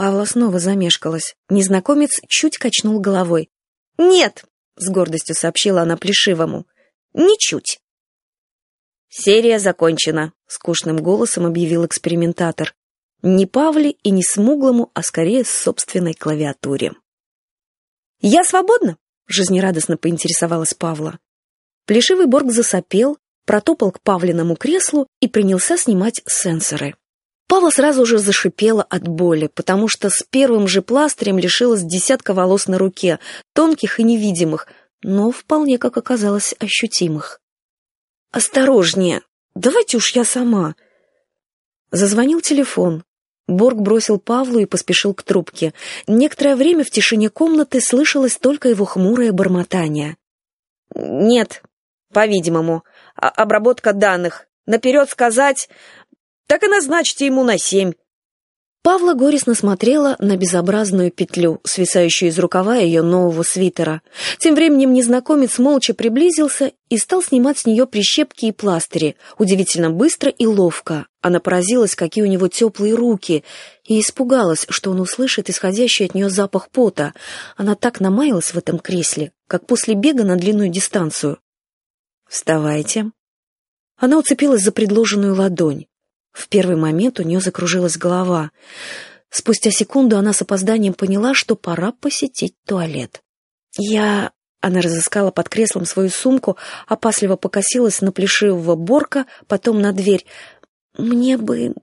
Павла снова замешкалась. Незнакомец чуть качнул головой. «Нет!» — с гордостью сообщила она Плешивому. «Ничуть!» «Серия закончена», — скучным голосом объявил экспериментатор. Не Павле и не Смуглому, а скорее собственной клавиатуре. «Я свободна?» — жизнерадостно поинтересовалась Павла. Плешивый Борг засопел, протопал к Павлиному креслу и принялся снимать сенсоры. Павла сразу же зашипела от боли, потому что с первым же пластырем лишилась десятка волос на руке, тонких и невидимых, но вполне, как оказалось, ощутимых. «Осторожнее! Давайте уж я сама!» Зазвонил телефон. Борг бросил Павлу и поспешил к трубке. Некоторое время в тишине комнаты слышалось только его хмурое бормотание. «Нет, по-видимому. А обработка данных. Наперед сказать... Так и назначьте ему на семь». Павла горестно смотрела на безобразную петлю, свисающую из рукава ее нового свитера. Тем временем незнакомец молча приблизился и стал снимать с нее прищепки и пластыри, удивительно быстро и ловко. Она поразилась, какие у него теплые руки, и испугалась, что он услышит исходящий от нее запах пота. Она так намаялась в этом кресле, как после бега на длинную дистанцию. «Вставайте». Она уцепилась за предложенную ладонь. В первый момент у нее закружилась голова. Спустя секунду она с опозданием поняла, что пора посетить туалет. «Я...» Она разыскала под креслом свою сумку, опасливо покосилась на плешивого борка, потом на дверь. «Мне бы...»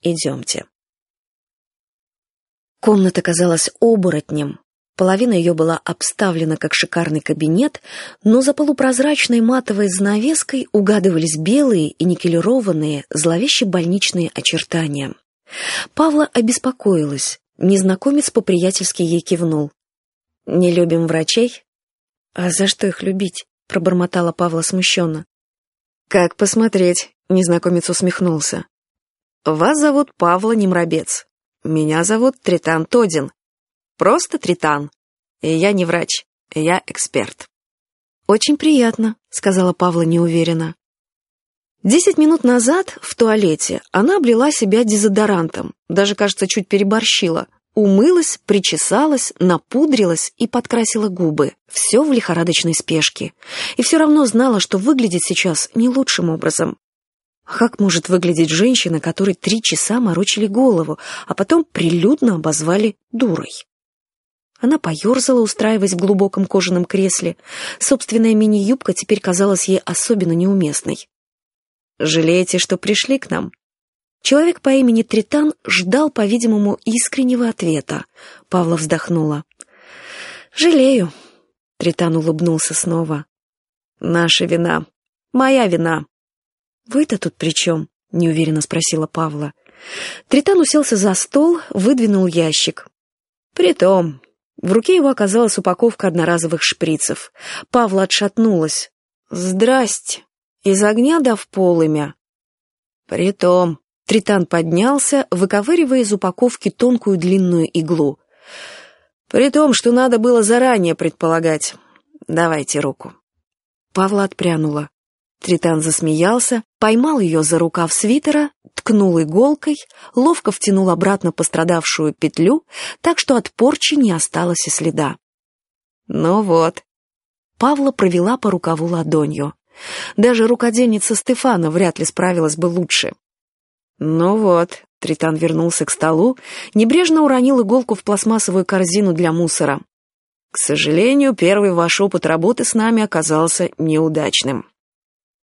«Идемте». Комната казалась оборотнем. Половина ее была обставлена как шикарный кабинет, но за полупрозрачной матовой занавеской угадывались белые и никелированные, зловеще больничные очертания. Павла обеспокоилась. Незнакомец по-приятельски ей кивнул. «Не любим врачей?» «А за что их любить?» — пробормотала Павла смущенно. «Как посмотреть?» — незнакомец усмехнулся. «Вас зовут Павла Немробец. Меня зовут Тритан Тодин. Просто Тритан. И я не врач, я эксперт. «Очень приятно», — сказала Павла неуверенно. Десять минут назад в туалете она облила себя дезодорантом, даже, кажется, чуть переборщила. Умылась, причесалась, напудрилась и подкрасила губы. Все в лихорадочной спешке. И все равно знала, что выглядит сейчас не лучшим образом. Как может выглядеть женщина, которой три часа морочили голову, а потом прилюдно обозвали дурой? Она поерзала, устраиваясь в глубоком кожаном кресле. Собственная мини-юбка теперь казалась ей особенно неуместной. «Жалеете, что пришли к нам?» Человек по имени Тритан ждал, по-видимому, искреннего ответа. Павла вздохнула. «Жалею», — Тритан улыбнулся снова. «Наша вина. Моя вина». «Вы-то тут при чем?» — неуверенно спросила Павла. Тритан уселся за стол, выдвинул ящик. «Притом, в руке его оказалась упаковка одноразовых шприцев. Павла отшатнулась. «Здрасте! Из огня да в полымя!» «Притом...» Тритан поднялся, выковыривая из упаковки тонкую длинную иглу. «При том, что надо было заранее предполагать. Давайте руку». Павла отпрянула. Тритан засмеялся, поймал ее за рукав свитера, ткнул иголкой, ловко втянул обратно пострадавшую петлю, так что от порчи не осталось и следа. «Ну вот». Павла провела по рукаву ладонью. Даже рукодельница Стефана вряд ли справилась бы лучше. «Ну вот», — Тритан вернулся к столу, небрежно уронил иголку в пластмассовую корзину для мусора. «К сожалению, первый ваш опыт работы с нами оказался неудачным».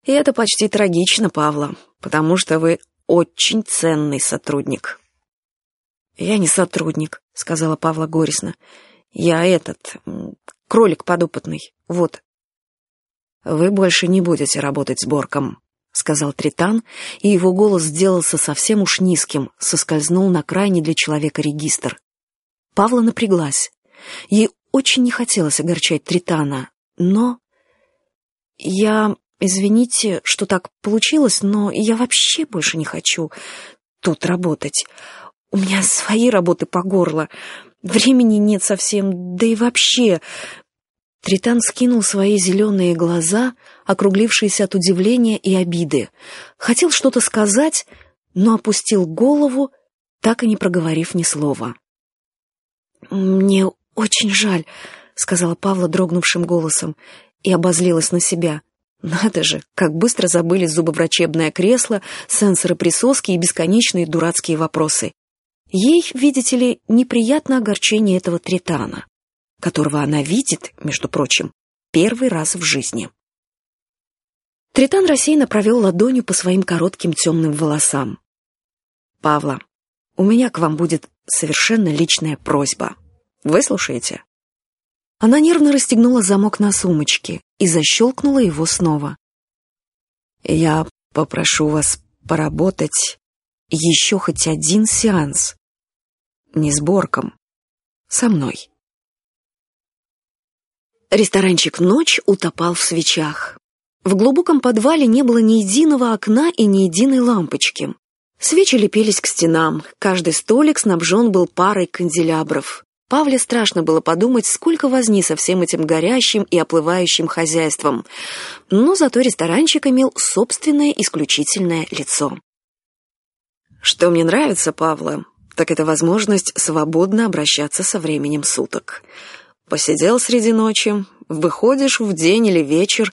И это почти трагично, Павла, потому что вы очень ценный сотрудник. Я не сотрудник, сказала Павла горестно. Я этот, кролик подопытный, вот. Вы больше не будете работать с Борком, сказал Тритан, и его голос сделался совсем уж низким, соскользнул на крайний для человека регистр. Павла напряглась. Ей очень не хотелось огорчать Тритана, но... Я Извините, что так получилось, но я вообще больше не хочу тут работать. У меня свои работы по горло. Времени нет совсем, да и вообще... Тритан скинул свои зеленые глаза, округлившиеся от удивления и обиды. Хотел что-то сказать, но опустил голову, так и не проговорив ни слова. «Мне очень жаль», — сказала Павла дрогнувшим голосом и обозлилась на себя. Надо же, как быстро забыли зубоврачебное кресло, сенсоры присоски и бесконечные дурацкие вопросы. Ей, видите ли, неприятно огорчение этого тритана, которого она видит, между прочим, первый раз в жизни. Тритан рассеянно провел ладонью по своим коротким темным волосам. «Павла, у меня к вам будет совершенно личная просьба. Выслушаете?» Она нервно расстегнула замок на сумочке и защелкнула его снова. «Я попрошу вас поработать еще хоть один сеанс. Не сборком. Со мной». Ресторанчик «Ночь» утопал в свечах. В глубоком подвале не было ни единого окна и ни единой лампочки. Свечи лепились к стенам, каждый столик снабжен был парой канделябров. Павле страшно было подумать, сколько возни со всем этим горящим и оплывающим хозяйством. Но зато ресторанчик имел собственное исключительное лицо. Что мне нравится, Павла, так это возможность свободно обращаться со временем суток. Посидел среди ночи, выходишь в день или вечер,